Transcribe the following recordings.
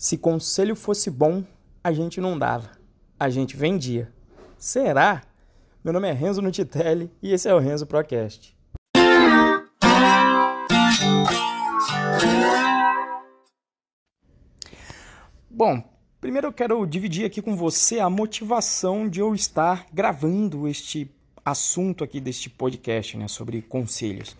Se conselho fosse bom, a gente não dava, a gente vendia. Será? Meu nome é Renzo Nutitelli e esse é o Renzo Procast. Bom, primeiro eu quero dividir aqui com você a motivação de eu estar gravando este assunto aqui deste podcast, né, sobre conselhos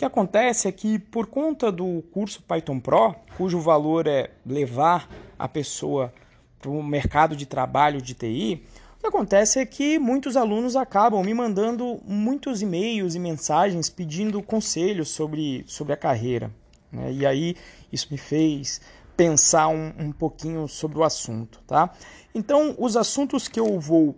que acontece é que, por conta do curso Python Pro, cujo valor é levar a pessoa para o mercado de trabalho de TI, o que acontece é que muitos alunos acabam me mandando muitos e-mails e mensagens pedindo conselhos sobre, sobre a carreira. Né? E aí isso me fez pensar um, um pouquinho sobre o assunto. Tá? Então, os assuntos que eu vou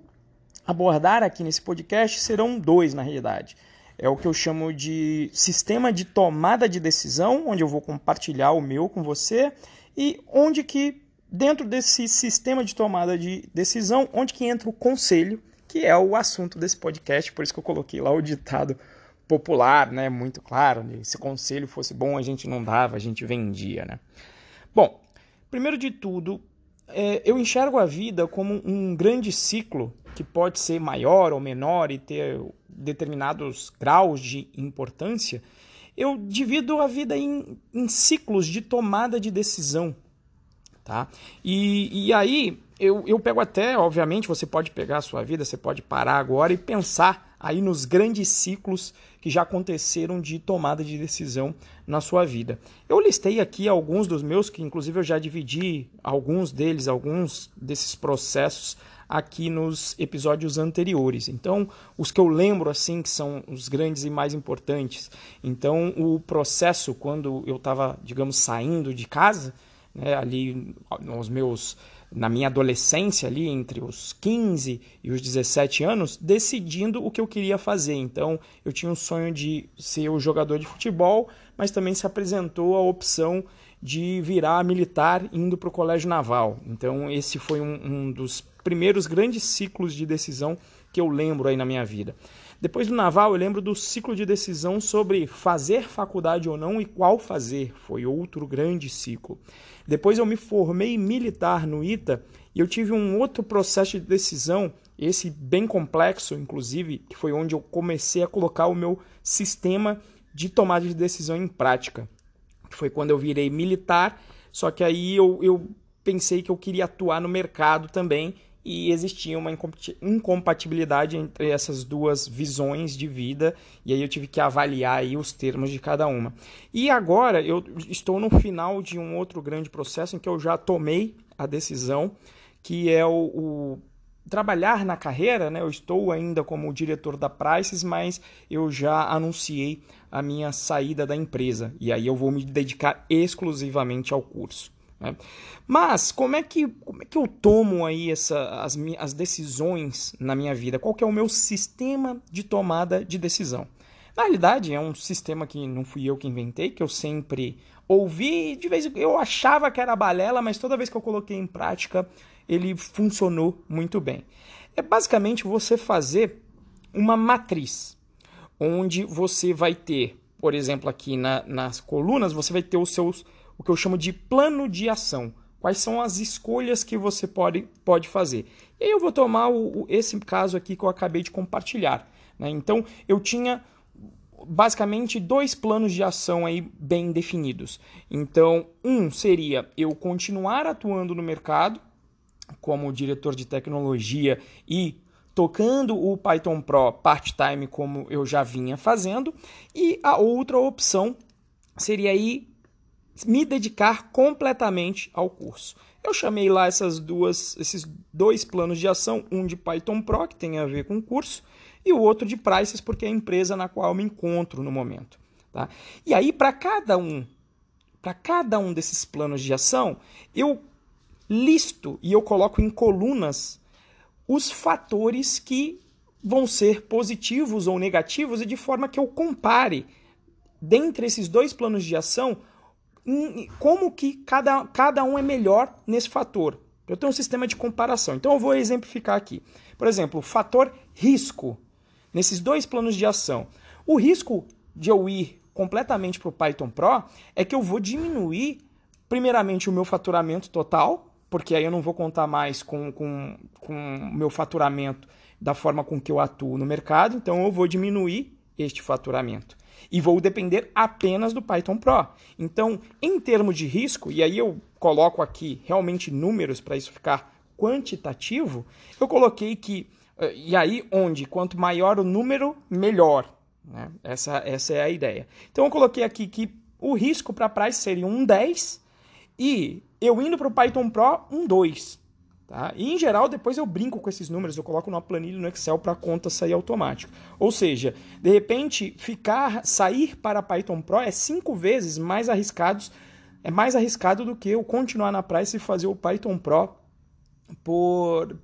abordar aqui nesse podcast serão dois, na realidade é o que eu chamo de sistema de tomada de decisão, onde eu vou compartilhar o meu com você e onde que dentro desse sistema de tomada de decisão, onde que entra o conselho, que é o assunto desse podcast, por isso que eu coloquei lá o ditado popular, né, muito claro, se conselho fosse bom a gente não dava, a gente vendia, né? Bom, primeiro de tudo, é, eu enxergo a vida como um grande ciclo que pode ser maior ou menor e ter determinados graus de importância, eu divido a vida em, em ciclos de tomada de decisão. Tá? E, e aí eu, eu pego até, obviamente, você pode pegar a sua vida, você pode parar agora e pensar aí nos grandes ciclos que já aconteceram de tomada de decisão na sua vida. Eu listei aqui alguns dos meus, que inclusive eu já dividi alguns deles, alguns desses processos aqui nos episódios anteriores. Então, os que eu lembro assim que são os grandes e mais importantes. Então, o processo quando eu estava, digamos, saindo de casa, né, ali nos meus na minha adolescência ali entre os 15 e os 17 anos, decidindo o que eu queria fazer. Então, eu tinha um sonho de ser o jogador de futebol, mas também se apresentou a opção de virar militar indo para o colégio naval. Então, esse foi um, um dos primeiros grandes ciclos de decisão que eu lembro aí na minha vida. Depois do naval, eu lembro do ciclo de decisão sobre fazer faculdade ou não e qual fazer. Foi outro grande ciclo. Depois eu me formei militar no ITA e eu tive um outro processo de decisão, esse bem complexo, inclusive, que foi onde eu comecei a colocar o meu sistema de tomada de decisão em prática. Foi quando eu virei militar, só que aí eu, eu pensei que eu queria atuar no mercado também e existia uma incompatibilidade entre essas duas visões de vida e aí eu tive que avaliar aí os termos de cada uma. E agora eu estou no final de um outro grande processo em que eu já tomei a decisão que é o, o trabalhar na carreira, né? Eu estou ainda como diretor da Prices, mas eu já anunciei a minha saída da empresa e aí eu vou me dedicar exclusivamente ao curso. Né? Mas como é, que, como é que eu tomo aí essa, as, as decisões na minha vida? Qual que é o meu sistema de tomada de decisão? Na realidade, é um sistema que não fui eu que inventei, que eu sempre ouvi, de vez em eu achava que era balela, mas toda vez que eu coloquei em prática, ele funcionou muito bem. É basicamente você fazer uma matriz, onde você vai ter, por exemplo, aqui na, nas colunas, você vai ter os seus o que eu chamo de plano de ação. Quais são as escolhas que você pode, pode fazer? E eu vou tomar o, o, esse caso aqui que eu acabei de compartilhar. Né? Então, eu tinha basicamente dois planos de ação aí bem definidos. Então, um seria eu continuar atuando no mercado como diretor de tecnologia e tocando o Python Pro part-time como eu já vinha fazendo, e a outra opção seria aí me dedicar completamente ao curso. Eu chamei lá essas duas, esses dois planos de ação, um de Python Pro, que tem a ver com o curso, e o outro de Prices, porque é a empresa na qual eu me encontro no momento. Tá? E aí, para cada um, para cada um desses planos de ação, eu listo e eu coloco em colunas os fatores que vão ser positivos ou negativos, e de forma que eu compare, dentre esses dois planos de ação, como que cada, cada um é melhor nesse fator. Eu tenho um sistema de comparação. Então eu vou exemplificar aqui. Por exemplo, o fator risco. Nesses dois planos de ação. O risco de eu ir completamente para o Python Pro é que eu vou diminuir primeiramente, o meu faturamento total, porque aí eu não vou contar mais com o com, com meu faturamento da forma com que eu atuo no mercado, então eu vou diminuir este faturamento. E vou depender apenas do Python Pro. Então, em termos de risco, e aí eu coloco aqui realmente números para isso ficar quantitativo, eu coloquei que, eh, e aí onde quanto maior o número, melhor. Né? Essa, essa é a ideia. Então eu coloquei aqui que o risco para a price seria um 10 e eu indo para o Python Pro, um 2. Tá? E em geral, depois eu brinco com esses números, eu coloco numa planilha no Excel para a conta sair automático. Ou seja, de repente, ficar, sair para Python Pro é cinco vezes mais arriscados, é mais arriscado do que eu continuar na Price e fazer o Python Pro por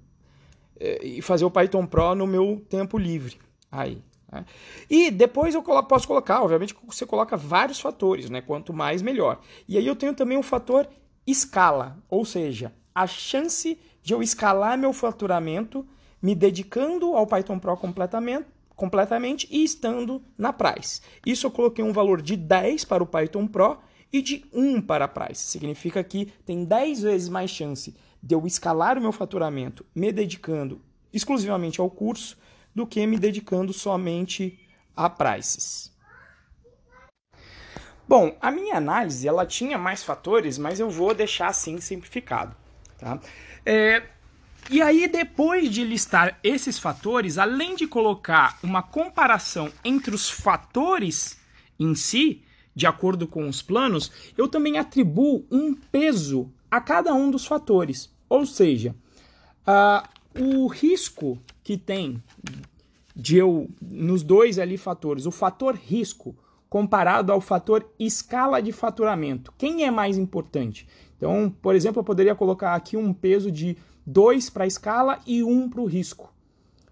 é, e fazer o Python Pro no meu tempo livre. Aí. Né? E depois eu posso colocar, obviamente, você coloca vários fatores, né? Quanto mais, melhor. E aí eu tenho também um fator escala, ou seja, a chance de eu escalar meu faturamento me dedicando ao Python Pro completamente, completamente e estando na Price. Isso eu coloquei um valor de 10 para o Python Pro e de 1 para a Price. Significa que tem 10 vezes mais chance de eu escalar o meu faturamento me dedicando exclusivamente ao curso do que me dedicando somente a prices. Bom, a minha análise ela tinha mais fatores, mas eu vou deixar assim simplificado. Tá? É, e aí, depois de listar esses fatores, além de colocar uma comparação entre os fatores em si, de acordo com os planos, eu também atribuo um peso a cada um dos fatores. Ou seja, uh, o risco que tem de eu, nos dois ali fatores, o fator risco comparado ao fator escala de faturamento. Quem é mais importante? Então, por exemplo, eu poderia colocar aqui um peso de 2 para a escala e 1 um para o risco.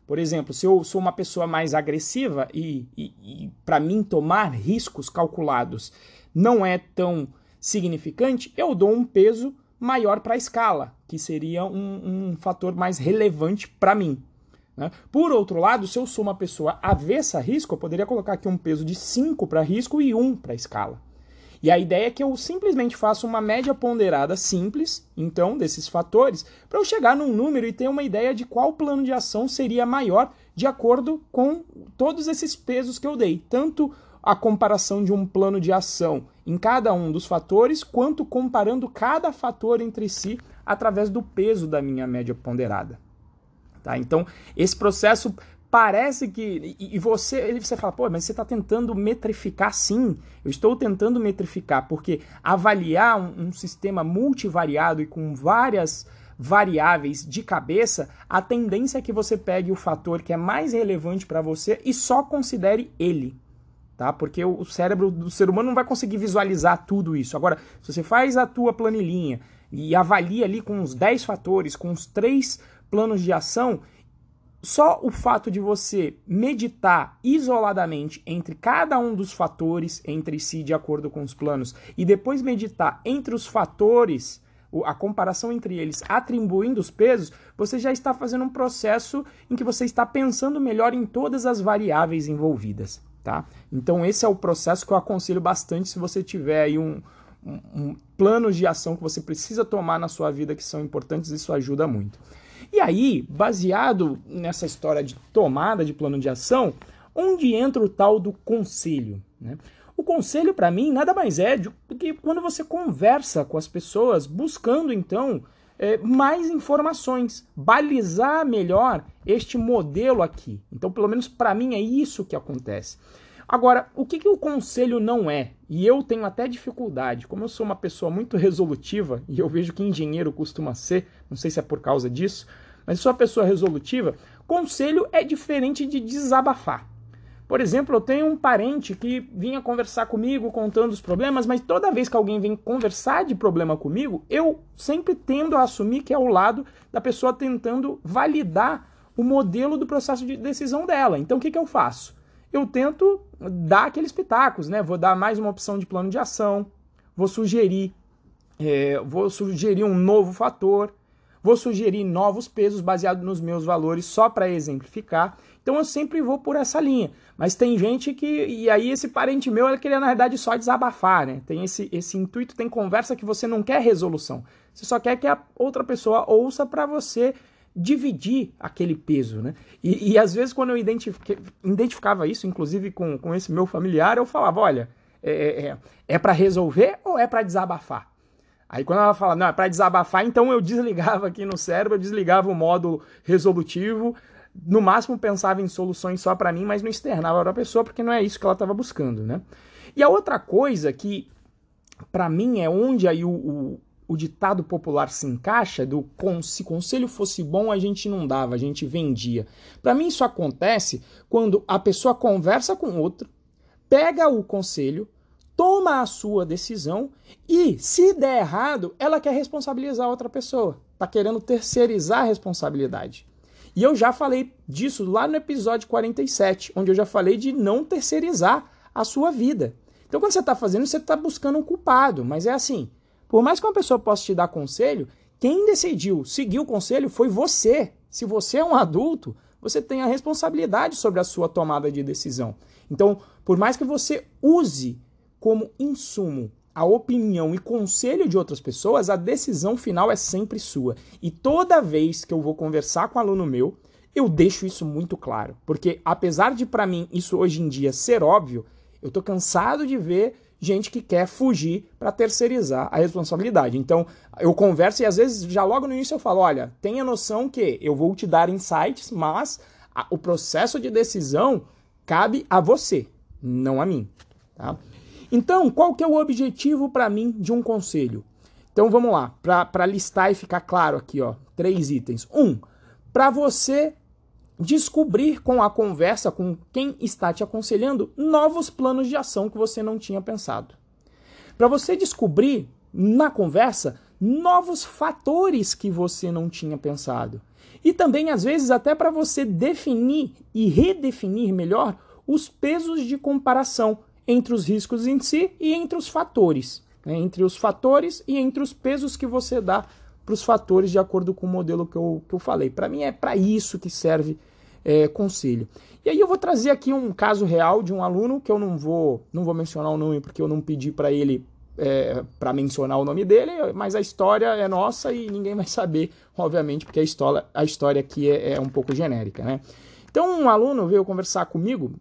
Por exemplo, se eu sou uma pessoa mais agressiva e, e, e para mim tomar riscos calculados não é tão significante, eu dou um peso maior para a escala, que seria um, um fator mais relevante para mim. Né? Por outro lado, se eu sou uma pessoa avessa a risco, eu poderia colocar aqui um peso de 5 para risco e 1 para escala. E a ideia é que eu simplesmente faça uma média ponderada simples, então, desses fatores, para eu chegar num número e ter uma ideia de qual plano de ação seria maior de acordo com todos esses pesos que eu dei. Tanto a comparação de um plano de ação em cada um dos fatores, quanto comparando cada fator entre si através do peso da minha média ponderada. Tá? Então, esse processo parece que. E, você, você fala, pô, mas você está tentando metrificar sim. Eu estou tentando metrificar, porque avaliar um, um sistema multivariado e com várias variáveis de cabeça, a tendência é que você pegue o fator que é mais relevante para você e só considere ele. Tá? Porque o cérebro do ser humano não vai conseguir visualizar tudo isso. Agora, se você faz a tua planilhinha e avalia ali com uns 10 fatores, com uns 3 planos de ação, só o fato de você meditar isoladamente entre cada um dos fatores entre si, de acordo com os planos, e depois meditar entre os fatores, a comparação entre eles, atribuindo os pesos, você já está fazendo um processo em que você está pensando melhor em todas as variáveis envolvidas. Tá? Então, esse é o processo que eu aconselho bastante se você tiver aí um, um, um planos de ação que você precisa tomar na sua vida que são importantes, isso ajuda muito. E aí, baseado nessa história de tomada de plano de ação, onde entra o tal do conselho? Né? O conselho, para mim, nada mais é do que quando você conversa com as pessoas, buscando então é, mais informações, balizar melhor este modelo aqui. Então, pelo menos para mim, é isso que acontece. Agora, o que, que o conselho não é? E eu tenho até dificuldade, como eu sou uma pessoa muito resolutiva, e eu vejo que engenheiro costuma ser, não sei se é por causa disso, mas sou uma pessoa resolutiva, conselho é diferente de desabafar. Por exemplo, eu tenho um parente que vinha conversar comigo contando os problemas, mas toda vez que alguém vem conversar de problema comigo, eu sempre tendo a assumir que é o lado da pessoa tentando validar o modelo do processo de decisão dela. Então o que, que eu faço? Eu tento dar aqueles pitacos, né? Vou dar mais uma opção de plano de ação, vou sugerir, é, vou sugerir um novo fator, vou sugerir novos pesos baseados nos meus valores só para exemplificar. Então eu sempre vou por essa linha. Mas tem gente que. E aí, esse parente meu, ele queria, na verdade, só desabafar, né? Tem esse, esse intuito, tem conversa que você não quer resolução. Você só quer que a outra pessoa ouça para você dividir aquele peso, né? E, e às vezes, quando eu identificava isso, inclusive com, com esse meu familiar, eu falava: olha, é, é, é, é para resolver ou é para desabafar? Aí quando ela fala, não, é para desabafar, então eu desligava aqui no cérebro, eu desligava o módulo resolutivo, no máximo pensava em soluções só para mim, mas não externava para a pessoa, porque não é isso que ela estava buscando, né? E a outra coisa que, para mim, é onde aí o, o, o, ditado popular se encaixa, do se conselho fosse bom, a gente não dava, a gente vendia. Para mim isso acontece quando a pessoa conversa com outro, pega o conselho, toma a sua decisão e, se der errado, ela quer responsabilizar outra pessoa. Tá querendo terceirizar a responsabilidade. E eu já falei disso lá no episódio 47, onde eu já falei de não terceirizar a sua vida. Então, quando você está fazendo, você está buscando um culpado. Mas é assim: por mais que uma pessoa possa te dar conselho, quem decidiu seguir o conselho foi você. Se você é um adulto, você tem a responsabilidade sobre a sua tomada de decisão. Então, por mais que você use como insumo a opinião e conselho de outras pessoas, a decisão final é sempre sua. E toda vez que eu vou conversar com um aluno meu, eu deixo isso muito claro, porque apesar de para mim isso hoje em dia ser óbvio, eu tô cansado de ver gente que quer fugir para terceirizar a responsabilidade. Então, eu converso e às vezes já logo no início eu falo, olha, tenha noção que eu vou te dar insights, mas a, o processo de decisão cabe a você, não a mim, tá? Então, qual que é o objetivo para mim de um conselho? Então vamos lá, para listar e ficar claro aqui, ó, três itens. Um, para você descobrir com a conversa com quem está te aconselhando novos planos de ação que você não tinha pensado. Para você descobrir na conversa novos fatores que você não tinha pensado. E também, às vezes, até para você definir e redefinir melhor os pesos de comparação entre os riscos em si e entre os fatores. Né? Entre os fatores e entre os pesos que você dá para os fatores de acordo com o modelo que eu, que eu falei. Para mim é para isso que serve é, conselho. E aí eu vou trazer aqui um caso real de um aluno que eu não vou, não vou mencionar o nome porque eu não pedi para ele é, para mencionar o nome dele, mas a história é nossa e ninguém vai saber, obviamente, porque a história, a história aqui é, é um pouco genérica. Né? Então um aluno veio conversar comigo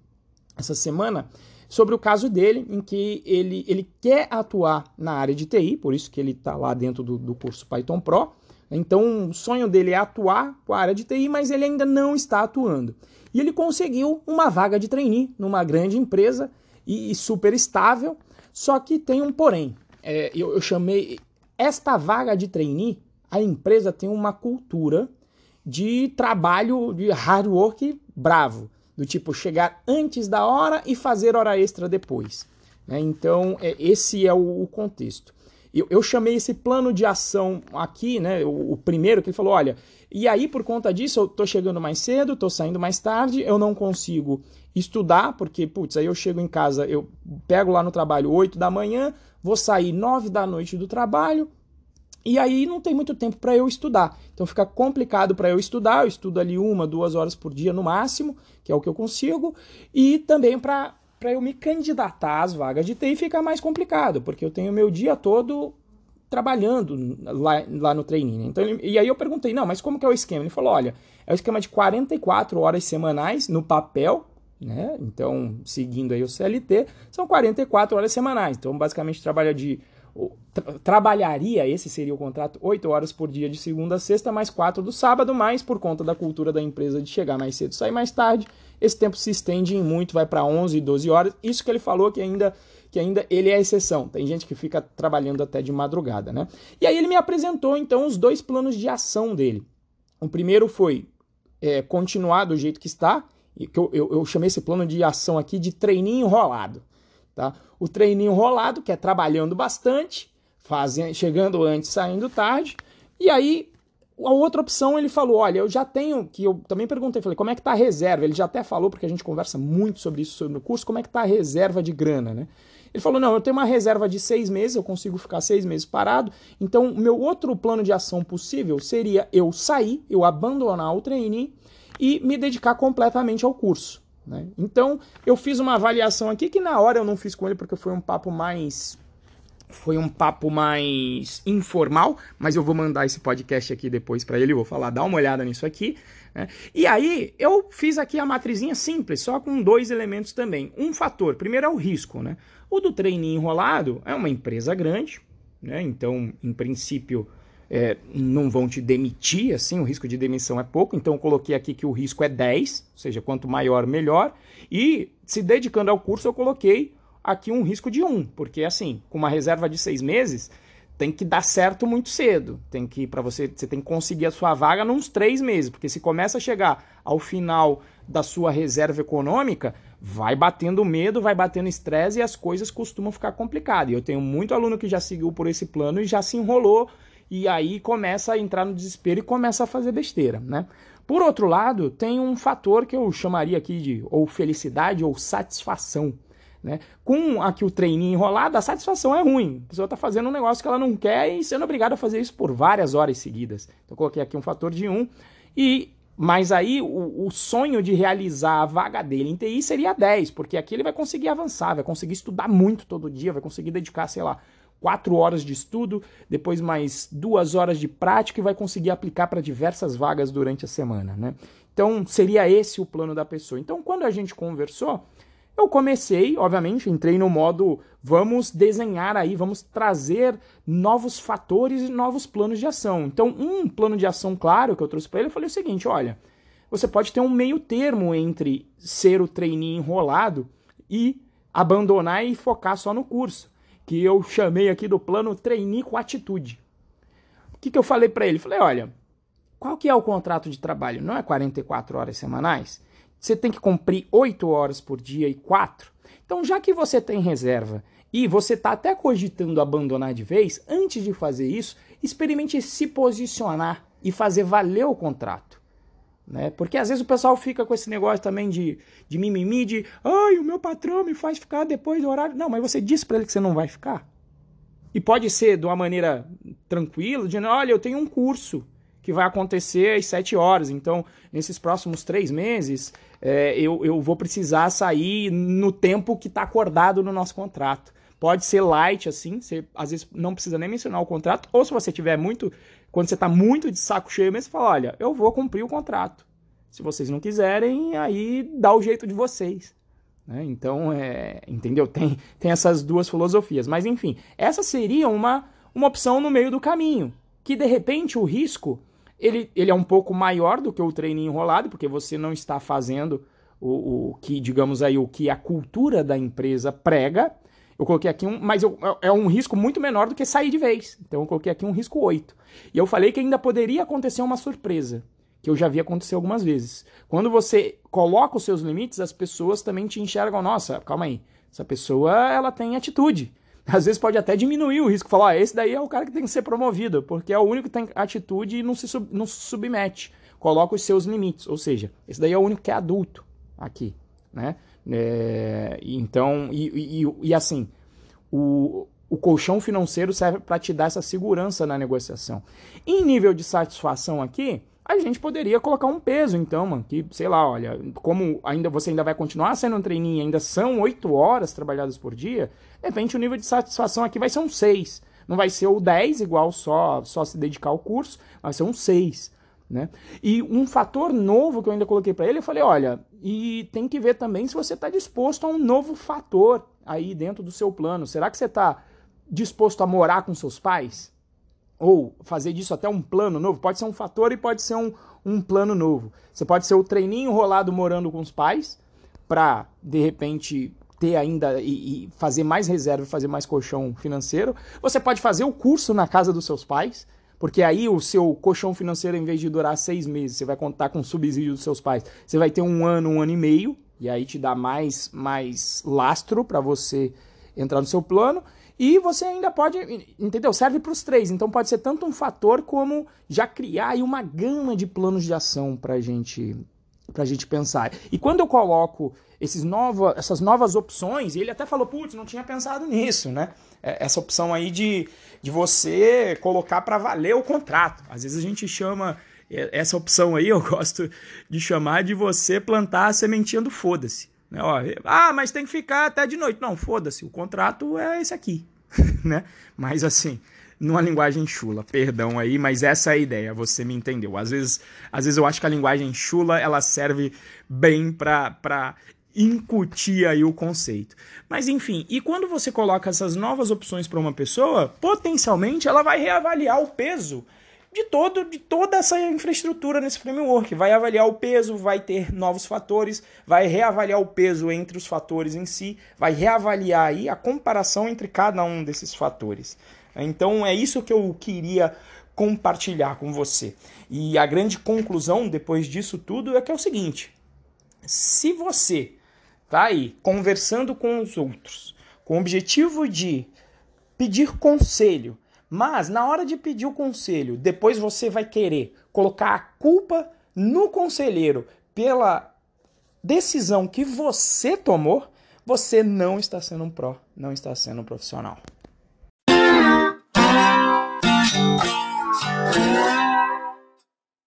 essa semana sobre o caso dele, em que ele, ele quer atuar na área de TI, por isso que ele está lá dentro do, do curso Python Pro. Então, o sonho dele é atuar com a área de TI, mas ele ainda não está atuando. E ele conseguiu uma vaga de trainee numa grande empresa e, e super estável, só que tem um porém. É, eu, eu chamei esta vaga de trainee, a empresa tem uma cultura de trabalho de hard work bravo do tipo chegar antes da hora e fazer hora extra depois. Né? Então, é, esse é o, o contexto. Eu, eu, chamei esse plano de ação aqui, né, o, o, primeiro, que ele falou: olha, e aí por conta disso eu tô chegando mais cedo, tô saindo mais tarde, eu não consigo estudar, porque, putz, aí eu chego em casa, eu pego lá no trabalho 8 da manhã, vou sair 9 da noite do trabalho, e aí não tem muito tempo para eu estudar. Então fica complicado para eu estudar. Eu estudo ali uma, duas horas por dia no máximo, que é o que eu consigo. E também para eu me candidatar às vagas de TI fica mais complicado, porque eu tenho meu dia todo trabalhando lá, lá no training. Né? Então, e aí eu perguntei, não, mas como que é o esquema? Ele falou, olha, é o esquema de 44 horas semanais no papel, né? Então, seguindo aí o CLT, são 44 horas semanais. Então, basicamente trabalha de tra trabalharia, esse seria o contrato, 8 horas por dia de segunda a sexta, mais 4 do sábado, mas por conta da cultura da empresa de chegar mais cedo, sair mais tarde, esse tempo se estende em muito, vai para 11, 12 horas. Isso que ele falou que ainda que ainda ele é exceção. Tem gente que fica trabalhando até de madrugada, né? E aí ele me apresentou então os dois planos de ação dele. O primeiro foi é, continuar do jeito que está, que eu, eu, eu chamei esse plano de ação aqui de treininho enrolado. Tá? O treininho rolado, que é trabalhando bastante, fazendo, chegando antes, saindo tarde. E aí, a outra opção ele falou: olha, eu já tenho, que eu também perguntei, falei, como é que tá a reserva? Ele já até falou, porque a gente conversa muito sobre isso no curso, como é que tá a reserva de grana, né? Ele falou: não, eu tenho uma reserva de seis meses, eu consigo ficar seis meses parado. Então, meu outro plano de ação possível seria eu sair, eu abandonar o trainee e me dedicar completamente ao curso. Né? Então, eu fiz uma avaliação aqui que na hora eu não fiz com ele porque foi um papo mais foi um papo mais informal, mas eu vou mandar esse podcast aqui depois para ele, vou falar, dá uma olhada nisso aqui. Né? E aí eu fiz aqui a matrizinha simples, só com dois elementos também. Um fator, primeiro é o risco, né? O do treininho enrolado é uma empresa grande, né? Então, em princípio, é, não vão te demitir, assim, o risco de demissão é pouco, então coloquei aqui que o risco é 10, ou seja, quanto maior, melhor. E se dedicando ao curso, eu coloquei aqui um risco de 1, porque assim, com uma reserva de seis meses, tem que dar certo muito cedo. Tem que para você, você tem que conseguir a sua vaga nos três meses, porque se começa a chegar ao final da sua reserva econômica, vai batendo medo, vai batendo estresse e as coisas costumam ficar complicadas. E eu tenho muito aluno que já seguiu por esse plano e já se enrolou e aí começa a entrar no desespero e começa a fazer besteira, né? Por outro lado, tem um fator que eu chamaria aqui de ou felicidade ou satisfação. Né? Com aqui o treininho enrolado, a satisfação é ruim. A pessoa está fazendo um negócio que ela não quer e sendo obrigada a fazer isso por várias horas seguidas. Então, eu coloquei aqui um fator de um. E, mas aí o, o sonho de realizar a vaga dele em TI seria 10, porque aqui ele vai conseguir avançar, vai conseguir estudar muito todo dia, vai conseguir dedicar, sei lá, quatro horas de estudo, depois mais duas horas de prática e vai conseguir aplicar para diversas vagas durante a semana, né? Então seria esse o plano da pessoa. Então quando a gente conversou, eu comecei, obviamente, entrei no modo vamos desenhar aí, vamos trazer novos fatores e novos planos de ação. Então, um plano de ação claro que eu trouxe para ele, eu falei o seguinte, olha, você pode ter um meio termo entre ser o trainee enrolado e abandonar e focar só no curso, que eu chamei aqui do plano trainee com atitude. O que, que eu falei para ele? Falei, olha, qual que é o contrato de trabalho? Não é 44 horas semanais? você tem que cumprir 8 horas por dia e 4. Então, já que você tem reserva e você está até cogitando abandonar de vez, antes de fazer isso, experimente se posicionar e fazer valer o contrato. Né? Porque às vezes o pessoal fica com esse negócio também de, de mimimi, de ai, o meu patrão me faz ficar depois do horário. Não, mas você disse para ele que você não vai ficar. E pode ser de uma maneira tranquila, dizendo, olha, eu tenho um curso que vai acontecer às 7 horas. Então, nesses próximos três meses, é, eu, eu vou precisar sair no tempo que está acordado no nosso contrato. Pode ser light, assim, você às vezes não precisa nem mencionar o contrato, ou se você tiver muito, quando você está muito de saco cheio mesmo, você fala, olha, eu vou cumprir o contrato. Se vocês não quiserem, aí dá o jeito de vocês. Né? Então, é, entendeu? Tem, tem essas duas filosofias. Mas, enfim, essa seria uma, uma opção no meio do caminho. Que, de repente, o risco ele, ele é um pouco maior do que o treininho enrolado, porque você não está fazendo o, o que, digamos aí, o que a cultura da empresa prega. Eu coloquei aqui um, mas eu, é um risco muito menor do que sair de vez. Então eu coloquei aqui um risco 8. E eu falei que ainda poderia acontecer uma surpresa, que eu já vi acontecer algumas vezes. Quando você coloca os seus limites, as pessoas também te enxergam, nossa, calma aí, essa pessoa ela tem atitude às vezes pode até diminuir o risco, falar, ah, esse daí é o cara que tem que ser promovido, porque é o único que tem atitude e não se, sub, não se submete, coloca os seus limites, ou seja, esse daí é o único que é adulto aqui, né? É, então, e, e, e assim, o, o colchão financeiro serve para te dar essa segurança na negociação. Em nível de satisfação aqui, a gente poderia colocar um peso, então, mano, que, sei lá, olha, como ainda você ainda vai continuar sendo um treininho, ainda são oito horas trabalhadas por dia, de repente o nível de satisfação aqui vai ser um 6. Não vai ser o 10, igual só, só se dedicar ao curso, vai ser um 6. Né? E um fator novo que eu ainda coloquei para ele, eu falei, olha, e tem que ver também se você está disposto a um novo fator aí dentro do seu plano. Será que você está disposto a morar com seus pais? ou fazer disso até um plano novo, pode ser um fator e pode ser um, um plano novo. Você pode ser o treininho rolado morando com os pais, para de repente ter ainda e, e, fazer mais reserva, fazer mais colchão financeiro. Você pode fazer o curso na casa dos seus pais, porque aí o seu colchão financeiro, em vez de durar seis meses, você vai contar com o subsídio dos seus pais, você vai ter um ano, um ano e meio, e aí te dá mais, mais lastro para você entrar no seu plano. E você ainda pode, entendeu? Serve para os três. Então pode ser tanto um fator como já criar aí uma gama de planos de ação para gente para a gente pensar. E quando eu coloco esses nova, essas novas opções, ele até falou, putz, não tinha pensado nisso, né? É, essa opção aí de, de você colocar para valer o contrato. Às vezes a gente chama é, essa opção aí, eu gosto de chamar de você plantar a sementinha do foda-se. Né? ah, mas tem que ficar até de noite. Não, foda-se, o contrato é esse aqui. né? Mas assim, numa linguagem chula, perdão aí, mas essa é a ideia, você me entendeu. Às vezes, às vezes eu acho que a linguagem chula ela serve bem para incutir aí o conceito. Mas enfim, e quando você coloca essas novas opções para uma pessoa, potencialmente ela vai reavaliar o peso de todo de toda essa infraestrutura nesse framework, vai avaliar o peso, vai ter novos fatores, vai reavaliar o peso entre os fatores em si, vai reavaliar aí a comparação entre cada um desses fatores. Então é isso que eu queria compartilhar com você. E a grande conclusão depois disso tudo é que é o seguinte: se você tá aí conversando com os outros com o objetivo de pedir conselho, mas na hora de pedir o conselho, depois você vai querer colocar a culpa no conselheiro pela decisão que você tomou, você não está sendo um pró, não está sendo um profissional.